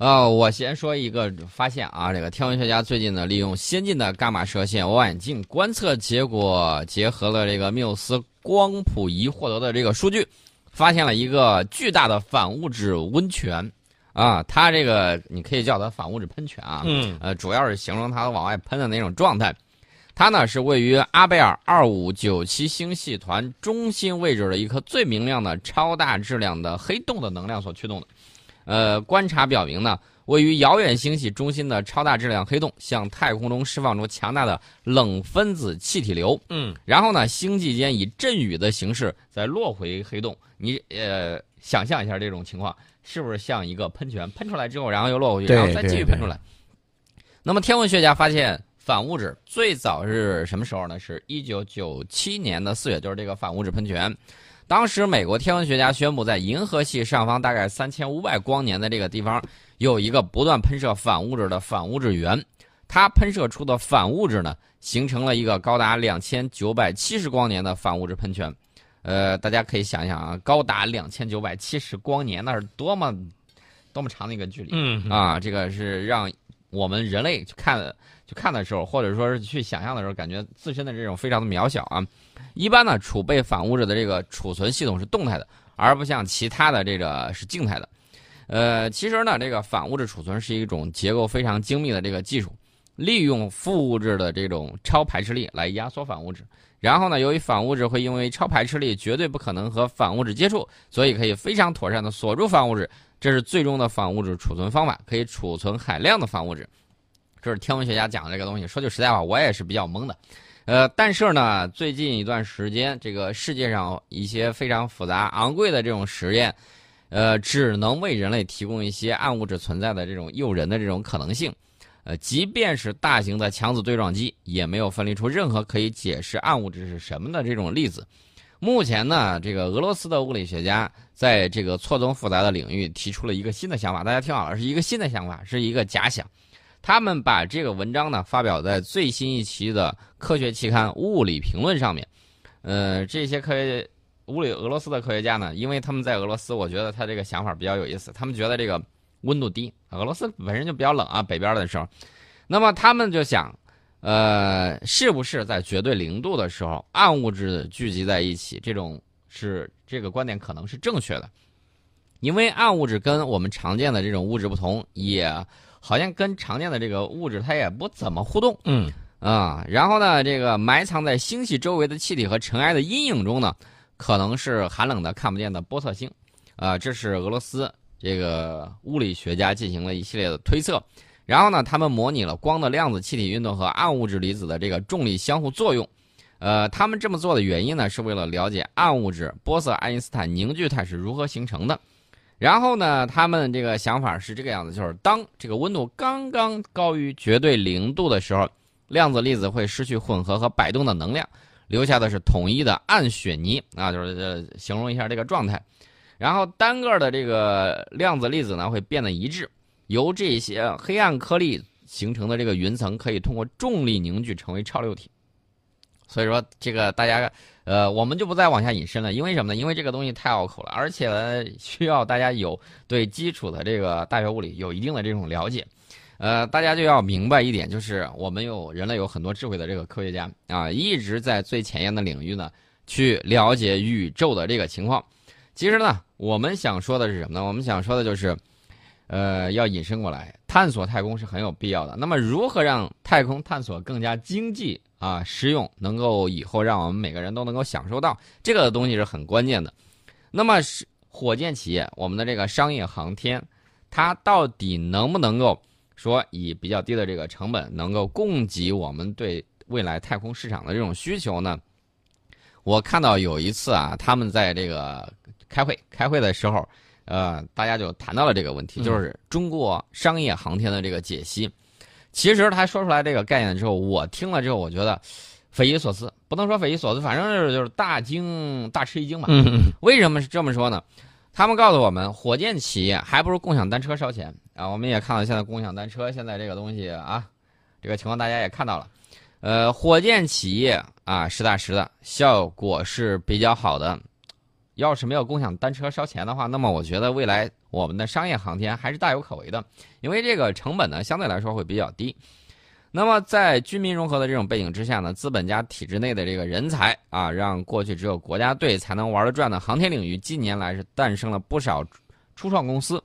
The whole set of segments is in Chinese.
呃，我先说一个发现啊，这个天文学家最近呢，利用先进的伽马射线望远镜观测结果，结合了这个缪斯光谱仪获得的这个数据，发现了一个巨大的反物质温泉啊，它这个你可以叫它反物质喷泉啊，嗯，呃，主要是形容它往外喷的那种状态。它呢是位于阿贝尔二五九七星系团中心位置的一颗最明亮的超大质量的黑洞的能量所驱动的。呃，观察表明呢，位于遥远星系中心的超大质量黑洞向太空中释放出强大的冷分子气体流。嗯，然后呢，星际间以阵雨的形式再落回黑洞。你呃，想象一下这种情况，是不是像一个喷泉喷出来之后，然后又落回去，然后再继续喷出来？那么天文学家发现。反物质最早是什么时候呢？是一九九七年的四月，就是这个反物质喷泉。当时美国天文学家宣布，在银河系上方大概三千五百光年的这个地方，有一个不断喷射反物质的反物质源。它喷射出的反物质呢，形成了一个高达两千九百七十光年的反物质喷泉。呃，大家可以想想啊，高达两千九百七十光年，那是多么多么长的一个距离。嗯啊，这个是让我们人类去看去看的时候，或者说是去想象的时候，感觉自身的这种非常的渺小啊。一般呢，储备反物质的这个储存系统是动态的，而不像其他的这个是静态的。呃，其实呢，这个反物质储存是一种结构非常精密的这个技术，利用负物质的这种超排斥力来压缩反物质。然后呢，由于反物质会因为超排斥力绝对不可能和反物质接触，所以可以非常妥善的锁住反物质。这是最终的反物质储存方法，可以储存海量的反物质。这是天文学家讲的这个东西。说句实在话，我也是比较懵的。呃，但是呢，最近一段时间，这个世界上一些非常复杂、昂贵的这种实验，呃，只能为人类提供一些暗物质存在的这种诱人的这种可能性。呃，即便是大型的强子对撞机，也没有分离出任何可以解释暗物质是什么的这种粒子。目前呢，这个俄罗斯的物理学家在这个错综复杂的领域提出了一个新的想法。大家听好了，是一个新的想法，是一个假想。他们把这个文章呢发表在最新一期的科学期刊《物理评论》上面。呃，这些科学物理俄罗斯的科学家呢，因为他们在俄罗斯，我觉得他这个想法比较有意思。他们觉得这个温度低，俄罗斯本身就比较冷啊，北边的时候，那么他们就想，呃，是不是在绝对零度的时候，暗物质聚集在一起，这种是这个观点可能是正确的，因为暗物质跟我们常见的这种物质不同，也好像跟常见的这个物质它也不怎么互动。嗯啊、然后呢，这个埋藏在星系周围的气体和尘埃的阴影中呢，可能是寒冷的看不见的波色星，啊、这是俄罗斯这个物理学家进行了一系列的推测。然后呢，他们模拟了光的量子气体运动和暗物质离子的这个重力相互作用。呃，他们这么做的原因呢，是为了了解暗物质玻色爱因斯坦凝聚态是如何形成的。然后呢，他们这个想法是这个样子，就是当这个温度刚刚高于绝对零度的时候，量子粒子会失去混合和摆动的能量，留下的是统一的暗雪泥啊，就是呃形容一下这个状态。然后单个的这个量子粒子呢会变得一致，由这些黑暗颗粒形成的这个云层可以通过重力凝聚成为超流体。所以说这个大家呃我们就不再往下引申了，因为什么呢？因为这个东西太拗口了，而且呢需要大家有对基础的这个大学物理有一定的这种了解。呃，大家就要明白一点，就是我们有人类有很多智慧的这个科学家啊，一直在最前沿的领域呢去了解宇宙的这个情况。其实呢，我们想说的是什么呢？我们想说的就是，呃，要引申过来，探索太空是很有必要的。那么，如何让太空探索更加经济啊、实用，能够以后让我们每个人都能够享受到这个东西是很关键的。那么，是火箭企业，我们的这个商业航天，它到底能不能够说以比较低的这个成本，能够供给我们对未来太空市场的这种需求呢？我看到有一次啊，他们在这个开会开会的时候，呃，大家就谈到了这个问题，嗯就是中国商业航天的这个解析。其实他说出来这个概念之后，我听了之后，我觉得匪夷所思，不能说匪夷所思，反正就是就是大惊大吃一惊吧。为什么是这么说呢？他们告诉我们，火箭企业还不如共享单车烧钱啊！我们也看到现在共享单车现在这个东西啊，这个情况大家也看到了。呃，火箭企业啊，实打实的效果是比较好的。要是没有共享单车烧钱的话，那么我觉得未来我们的商业航天还是大有可为的，因为这个成本呢相对来说会比较低。那么在军民融合的这种背景之下呢，资本家体制内的这个人才啊，让过去只有国家队才能玩得转的航天领域，近年来是诞生了不少初创公司。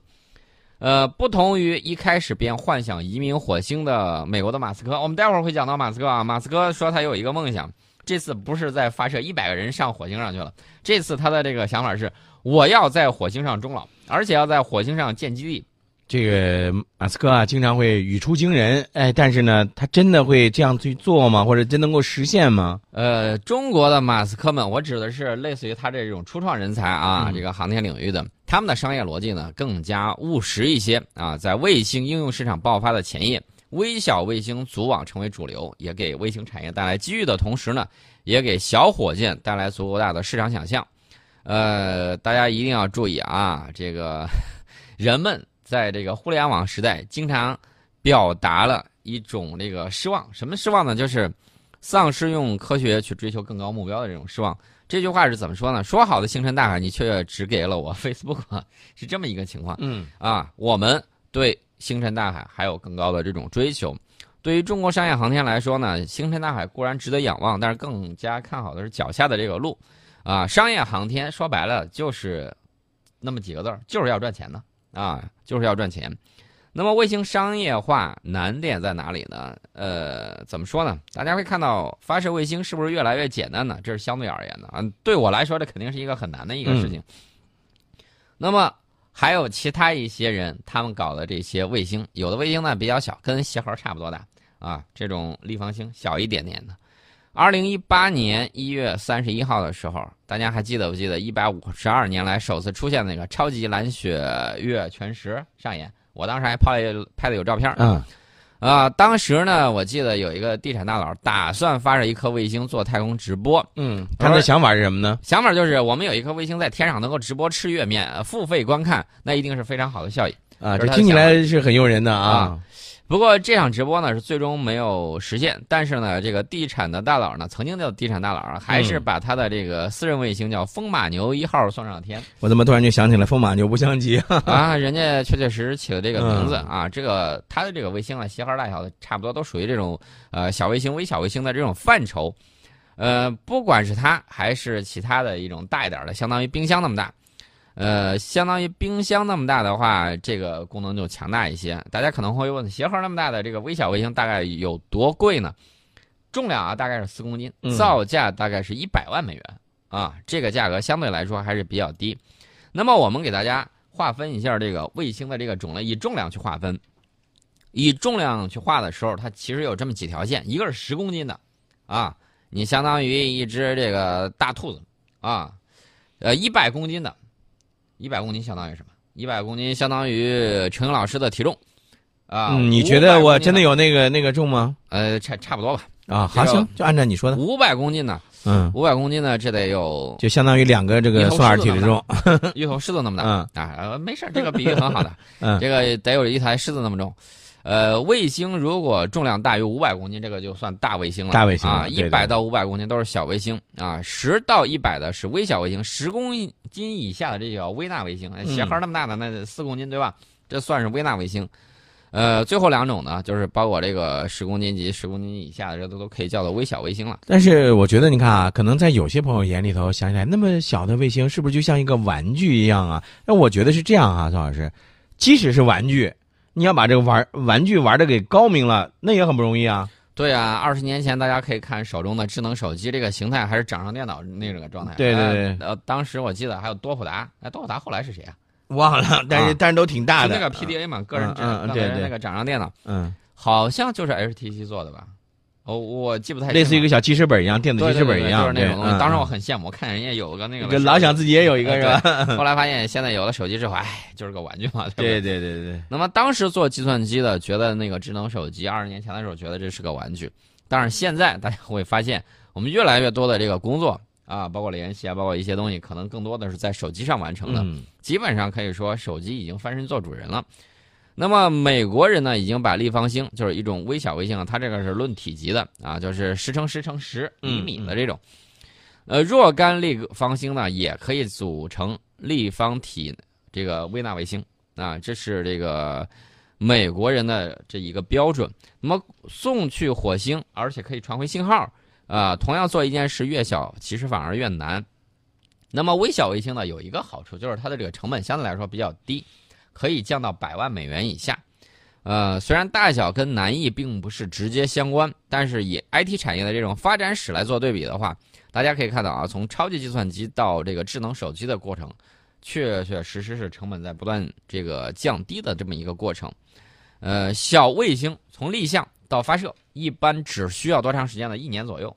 呃，不同于一开始便幻想移民火星的美国的马斯克，我们待会儿会讲到马斯克啊。马斯克说他有一个梦想，这次不是在发射一百个人上火星上去了，这次他的这个想法是，我要在火星上终老，而且要在火星上建基地。这个马斯克啊，经常会语出惊人，哎，但是呢，他真的会这样去做吗？或者真能够实现吗？呃，中国的马斯克们，我指的是类似于他这种初创人才啊，这个航天领域的，他们的商业逻辑呢更加务实一些啊，在卫星应用市场爆发的前夜，微小卫星组网成为主流，也给卫星产业带来机遇的同时呢，也给小火箭带来足够大的市场想象。呃，大家一定要注意啊，这个 人们。在这个互联网时代，经常表达了一种这个失望。什么失望呢？就是丧失用科学去追求更高目标的这种失望。这句话是怎么说呢？说好的星辰大海，你却只给了我 Facebook，是这么一个情况。嗯啊，我们对星辰大海还有更高的这种追求。对于中国商业航天来说呢，星辰大海固然值得仰望，但是更加看好的是脚下的这个路。啊，商业航天说白了就是那么几个字儿，就是要赚钱的。啊，就是要赚钱。那么卫星商业化难点在哪里呢？呃，怎么说呢？大家会看到发射卫星是不是越来越简单呢？这是相对而言的啊。对我来说，这肯定是一个很难的一个事情。那么还有其他一些人，他们搞的这些卫星，有的卫星呢比较小，跟鞋盒差不多大啊，这种立方星小一点点的。二零一八年一月三十一号的时候，大家还记得不记得一百五十二年来首次出现那个超级蓝血月全食上演？我当时还拍了拍的有照片。嗯，啊，当时呢，我记得有一个地产大佬打算发射一颗卫星做太空直播。嗯，他的想法是什么呢？想法就是我们有一颗卫星在天上能够直播吃月面付费观看，那一定是非常好的效益啊！这听起来是很诱人的啊。不过这场直播呢是最终没有实现，但是呢，这个地产的大佬呢，曾经叫地产大佬啊，还是把他的这个私人卫星叫风马牛一号送上天。我怎么突然就想起了风马牛不相及啊？人家确确实实起了这个名字啊，这个他的这个卫星啊，鞋号大小的，差不多都属于这种呃小卫星、微小卫星的这种范畴。呃，不管是它还是其他的一种大一点的，相当于冰箱那么大。呃，相当于冰箱那么大的话，这个功能就强大一些。大家可能会问，鞋盒那么大的这个微小卫星大概有多贵呢？重量啊，大概是四公斤，造价大概是一百万美元啊，这个价格相对来说还是比较低。那么我们给大家划分一下这个卫星的这个种类，以重量去划分。以重量去画的时候，它其实有这么几条线，一个是十公斤的，啊，你相当于一只这个大兔子啊，呃，一百公斤的。一百公斤相当于什么？一百公斤相当于陈老师的体重，啊，你觉得我真的有那个那个重吗？呃，差差不多吧。啊，好，行，就按照你说的。五百公斤呢？嗯，五百公斤呢，这得有，就相当于两个这个宋二体的重，一头狮子那么大。嗯啊，没事，这个比喻很好的。嗯，这个得有一台狮子那么重。呃，卫星如果重量大于五百公斤，这个就算大卫星了。大卫星啊，一百到五百公斤都是小卫星啊，十到一百的是微小卫星，十公斤以下的这叫微纳卫星。鞋盒那么大的，那四公斤对吧？这算是微纳卫星。呃，最后两种呢，就是包括这个十公斤级、十公斤以下的，这都都可以叫做微小卫星了。但是我觉得，你看啊，可能在有些朋友眼里头想起来，那么小的卫星是不是就像一个玩具一样啊？那我觉得是这样啊，宋老师，即使是玩具。你要把这个玩玩具玩的给高明了，那也很不容易啊。对啊，二十年前大家可以看手中的智能手机，这个形态还是掌上电脑那个状态。对对对。呃，当时我记得还有多普达，哎，多普达后来是谁啊？忘了，但是但是都挺大的。那个 PDA 嘛，个人智能对那个掌上电脑，嗯，好像就是 HTC 做的吧。哦，我记不太类似一个小记事本一样，电子记事本一样，就是那种东西。当时我很羡慕，我看人家有个那个，就老想自己也有一个，是吧？后来发现现在有了手机之后，哎，就是个玩具嘛。对对对对。那么当时做计算机的，觉得那个智能手机，二十年前的时候觉得这是个玩具，但是现在大家会发现，我们越来越多的这个工作啊，包括联系啊，包括一些东西，可能更多的是在手机上完成的。基本上可以说，手机已经翻身做主人了。那么美国人呢，已经把立方星，就是一种微小卫星啊，它这个是论体积的啊，就是十乘十乘十厘米的这种，呃，若干立方星呢，也可以组成立方体这个微纳卫星啊，这是这个美国人的这一个标准。那么送去火星，而且可以传回信号，啊，同样做一件事越小，其实反而越难。那么微小卫星呢，有一个好处就是它的这个成本相对来说比较低，可以降到百万美元以下。呃，虽然大小跟难易并不是直接相关，但是以 IT 产业的这种发展史来做对比的话，大家可以看到啊，从超级计算机到这个智能手机的过程，确确实实是成本在不断这个降低的这么一个过程。呃，小卫星从立项到发射，一般只需要多长时间呢？一年左右。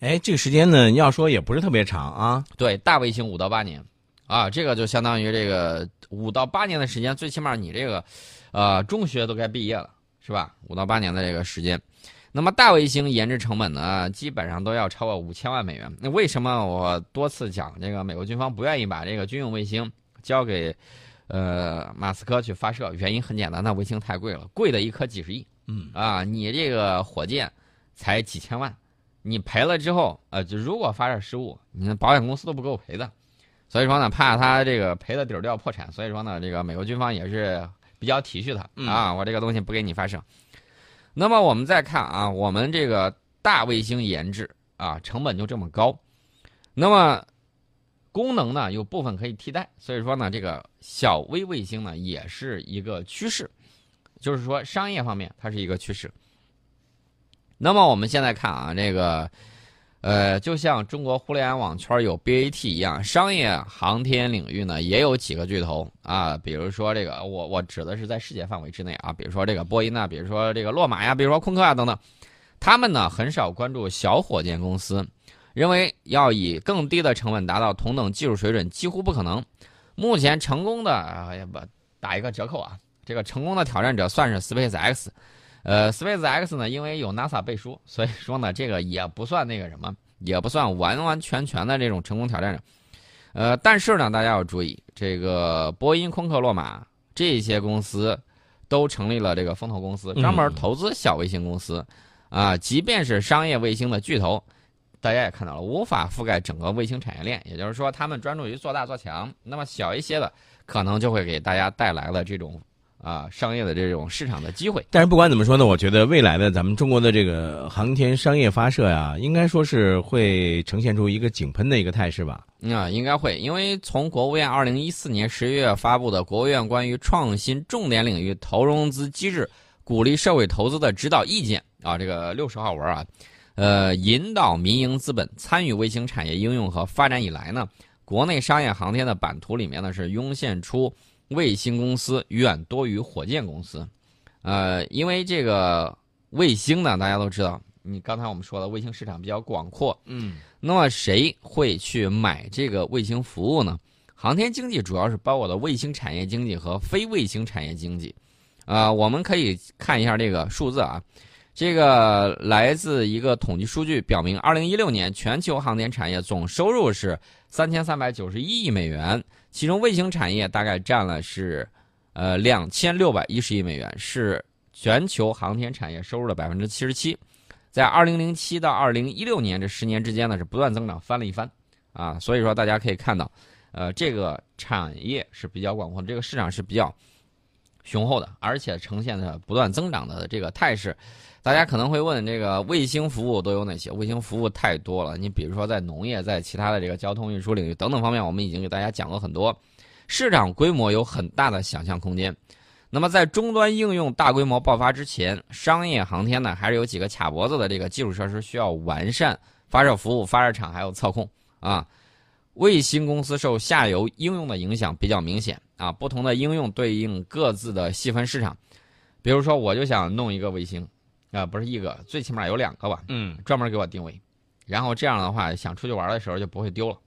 哎，这个时间呢，要说也不是特别长啊。对，大卫星五到八年，啊，这个就相当于这个五到八年的时间，最起码你这个。呃，中学都该毕业了，是吧？五到八年的这个时间，那么大卫星研制成本呢，基本上都要超过五千万美元。那为什么我多次讲这个美国军方不愿意把这个军用卫星交给呃马斯克去发射？原因很简单，那卫星太贵了，贵的一颗几十亿。嗯啊，你这个火箭才几千万，你赔了之后，呃，就如果发射失误，你保险公司都不够赔的。所以说呢，怕他这个赔的底儿掉破产，所以说呢，这个美国军方也是。比较体恤他啊，我这个东西不给你发射。那么我们再看啊，我们这个大卫星研制啊，成本就这么高。那么功能呢，有部分可以替代，所以说呢，这个小微卫星呢也是一个趋势，就是说商业方面它是一个趋势。那么我们现在看啊，这个。呃，就像中国互联网圈有 BAT 一样，商业航天领域呢也有几个巨头啊，比如说这个，我我指的是在世界范围之内啊，比如说这个波音呐，比如说这个洛马呀，比如说空客啊等等，他们呢很少关注小火箭公司，认为要以更低的成本达到同等技术水准几乎不可能。目前成功的啊，不打一个折扣啊，这个成功的挑战者算是 SpaceX。呃，Space X 呢，因为有 NASA 背书，所以说呢，这个也不算那个什么，也不算完完全全的这种成功挑战者。呃，但是呢，大家要注意，这个波音、空客、洛马这些公司都成立了这个风投公司，专门投资小卫星公司。啊，即便是商业卫星的巨头，大家也看到了，无法覆盖整个卫星产业链。也就是说，他们专注于做大做强，那么小一些的，可能就会给大家带来了这种。啊，商业的这种市场的机会，但是不管怎么说呢，我觉得未来的咱们中国的这个航天商业发射呀，应该说是会呈现出一个井喷的一个态势吧？啊，应该会，因为从国务院二零一四年十一月发布的《国务院关于创新重点领域投融资机制鼓励社会投资的指导意见》啊，这个六十号文啊，呃，引导民营资本参与卫星产业应用和发展以来呢，国内商业航天的版图里面呢是涌现出。卫星公司远多于火箭公司，呃，因为这个卫星呢，大家都知道，你刚才我们说的卫星市场比较广阔，嗯，那么谁会去买这个卫星服务呢？航天经济主要是包括的卫星产业经济和非卫星产业经济，啊，我们可以看一下这个数字啊，这个来自一个统计数据表明，二零一六年全球航天产业总收入是三千三百九十一亿美元。其中卫星产业大概占了是，呃两千六百一十亿美元，是全球航天产业收入的百分之七十七，在二零零七到二零一六年这十年之间呢是不断增长，翻了一番，啊，所以说大家可以看到，呃这个产业是比较广阔，这个市场是比较雄厚的，而且呈现的不断增长的这个态势。大家可能会问，这个卫星服务都有哪些？卫星服务太多了。你比如说，在农业、在其他的这个交通运输领域等等方面，我们已经给大家讲过很多，市场规模有很大的想象空间。那么，在终端应用大规模爆发之前，商业航天呢，还是有几个卡脖子的这个基础设施需要完善，发射服务、发射场还有测控啊。卫星公司受下游应用的影响比较明显啊，不同的应用对应各自的细分市场。比如说，我就想弄一个卫星。啊，不是一个，最起码有两个吧。嗯，专门给我定位，然后这样的话，想出去玩的时候就不会丢了。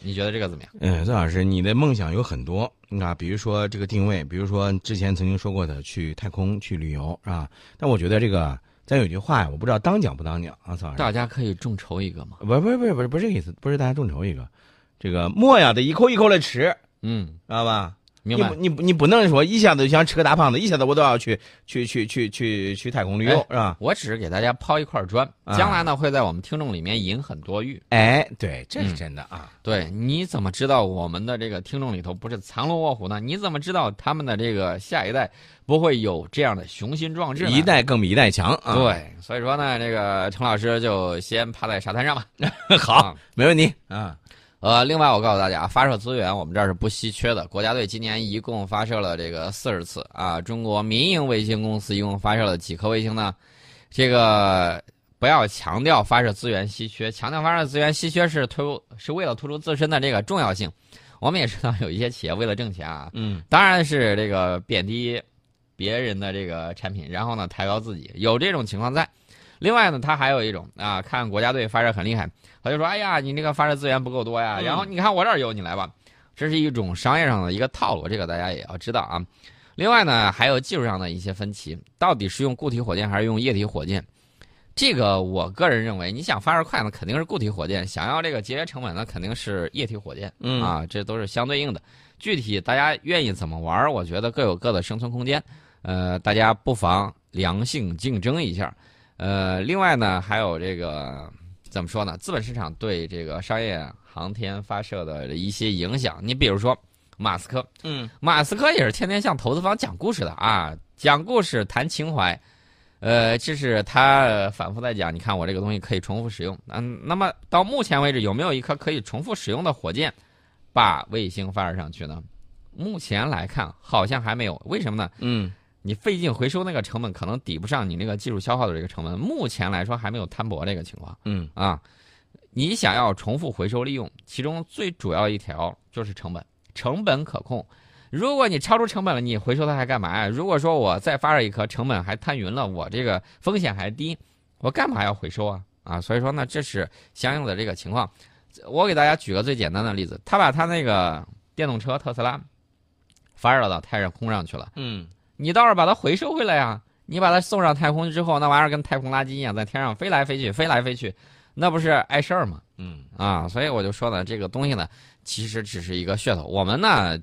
你觉得这个怎么样？嗯，孙老师，你的梦想有很多啊，比如说这个定位，比如说之前曾经说过的去太空去旅游，是吧？但我觉得这个，咱有句话呀，我不知道当讲不当讲啊，曹老师。大家可以众筹一个吗？不，不是，不是，不是，不是这个意思，不是大家众筹一个，这个墨呀得一口一口的吃，嗯，知道吧？明白你不？你你不能说一下子就想吃个大胖子，一下子我都要去去去去去去太空旅游，哎是吧？我只是给大家抛一块砖，啊将来呢会在我们听众里面引很多玉。哎，对，这是嗯真的啊。对，你怎么知道我们的这个听众里头不是藏龙卧虎呢？你怎么知道他们的这个下一代不会有这样的雄心壮志呢？一代更比一代强啊！对，所以说呢，这个陈老师就先趴在沙滩上吧。好，啊没问题啊。呃，另外我告诉大家，发射资源我们这儿是不稀缺的。国家队今年一共发射了这个四十次啊，中国民营卫星公司一共发射了几颗卫星呢？这个不要强调发射资源稀缺，强调发射资源稀缺是突是为了突出自身的这个重要性。我们也知道有一些企业为了挣钱啊，嗯当然是这个贬低别人的这个产品，然后呢抬高自己，有这种情况在。另外呢，他还有一种啊，看国家队发射很厉害，他就说：“哎呀，你那个发射资源不够多呀。”嗯然后你看我这儿有，你来吧。这是一种商业上的一个套路，这个大家也要知道啊。另外呢，还有技术上的一些分歧，到底是用固体火箭还是用液体火箭？这个我个人认为，你想发射快呢，肯定是固体火箭；想要这个节约成本呢，肯定是液体火箭。嗯啊，这都是相对应的。具体大家愿意怎么玩，我觉得各有各的生存空间。呃，大家不妨良性竞争一下。呃，另外呢，还有这个怎么说呢？资本市场对这个商业航天发射的一些影响。你比如说，马斯克，嗯马斯克也是天天向投资方讲故事的啊，讲故事谈情怀。呃，这是他呃反复在讲。你看我这个东西可以重复使用。嗯，那么到目前为止，有没有一颗可以重复使用的火箭把卫星发射上去呢？目前来看，好像还没有。为什么呢？嗯你费劲回收那个成本可能抵不上你那个技术消耗的这个成本。目前来说还没有摊薄这个情况嗯啊。你想要重复回收利用，其中最主要一条就是成本，成本可控。如果你超出成本了，你回收它还干嘛呀？如果说我再发射一颗，成本还摊匀了，我这个风险还低，我干嘛要回收啊？啊，所以说呢，这是相应的这个情况。我给大家举个最简单的例子，他把他那个电动车特斯拉发热到太空上去了。嗯你倒是把它回收回来呀！你把它送上太空之后，那玩意儿跟太空垃圾一样，在天上飞来飞去，飞来飞去，那不是碍事儿吗？嗯啊，所以我就说呢，这个东西呢，其实只是一个噱头。我们呢，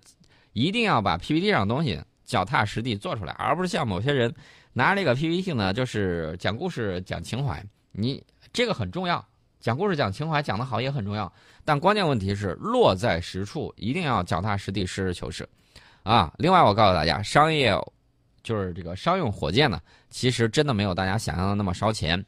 一定要把 PPT 上的东西脚踏实地做出来，而不是像某些人拿这个 PPT 呢，就是讲故事、讲情怀。你这个很重要，讲故事、讲情怀讲得好也很重要，但关键问题是落在实处，一定要脚踏实地、实事求是。啊，另外我告诉大家，商业就是这个商用火箭呢，其实真的没有大家想象的那么烧钱。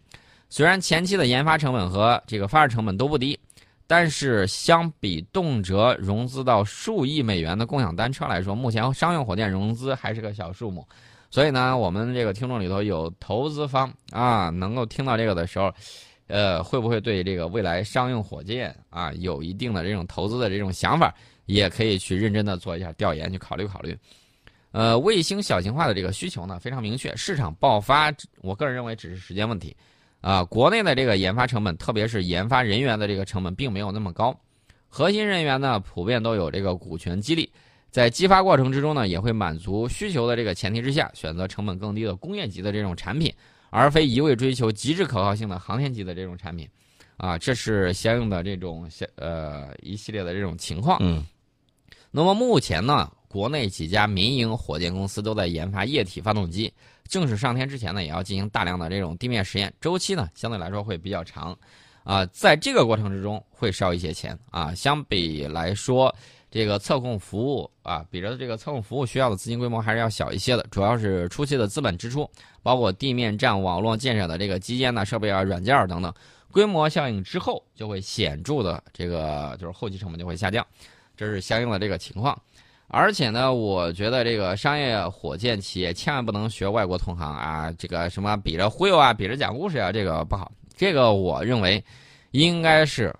虽然前期的研发成本和这个发射成本都不低，但是相比动辄融资到数亿美元的共享单车来说，目前商用火箭融资还是个小数目。所以呢，我们这个听众里头有投资方啊，能够听到这个的时候，呃，会不会对这个未来商用火箭啊有一定的这种投资的这种想法，也可以去认真的做一下调研，去考虑考虑。呃，卫星小型化的这个需求呢非常明确，市场爆发，我个人认为只是时间问题。啊，国内的这个研发成本，特别是研发人员的这个成本，并没有那么高。核心人员呢，普遍都有这个股权激励，在激发过程之中呢，也会满足需求的这个前提之下，选择成本更低的工业级的这种产品，而非一味追求极致可靠性的航天级的这种产品。啊，这是相应的这种呃一系列的这种情况。嗯那么目前呢，国内几家民营火箭公司都在研发液体发动机，正式上天之前呢，也要进行大量的这种地面实验，周期呢相对来说会比较长，啊、在这个过程之中会烧一些钱啊。相比来说，这个测控服务啊，比着这个测控服务需要的资金规模还是要小一些的，主要是初期的资本支出，包括地面站网络建设的这个基建呐、设备啊、软件等等，规模效应之后就会显著的这个就是后期成本就会下降。这是相应的这个情况。而且呢，我觉得这个商业火箭企业千万不能学外国同行啊，这个什么比着忽悠啊，比着讲故事啊，这个不好。这个我认为应该是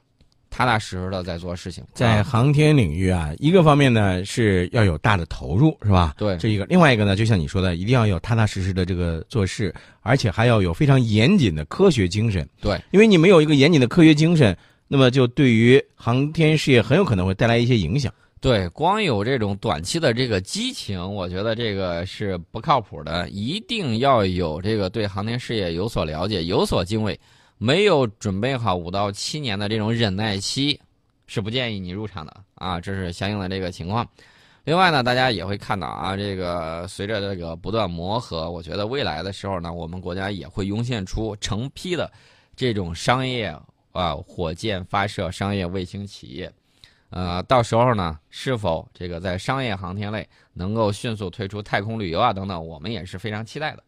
踏踏实实的在做事情。在啊航天领域啊，一个方面呢是要有大的投入，是吧？对这一个；另外一个呢，就像你说的，一定要有踏踏实实的这个做事，而且还要有非常严谨的科学精神。对，因为你没有一个严谨的科学精神，那么就对于航天事业很有可能会带来一些影响。对，光有这种短期的这个激情，我觉得这个是不靠谱的。一定要有这个对航天事业有所了解、有所敬畏。没有准备好五到七年的这种忍耐期，是不建议你入场的啊。这是相应的这个情况。另外呢，大家也会看到啊，这个随着这个不断磨合，我觉得未来的时候呢，我们国家也会涌现出成批的这种商业啊火箭发射商业卫星企业。呃，到时候呢，是否这个在商业航天类能够迅速推出太空旅游啊等等，我们也是非常期待的。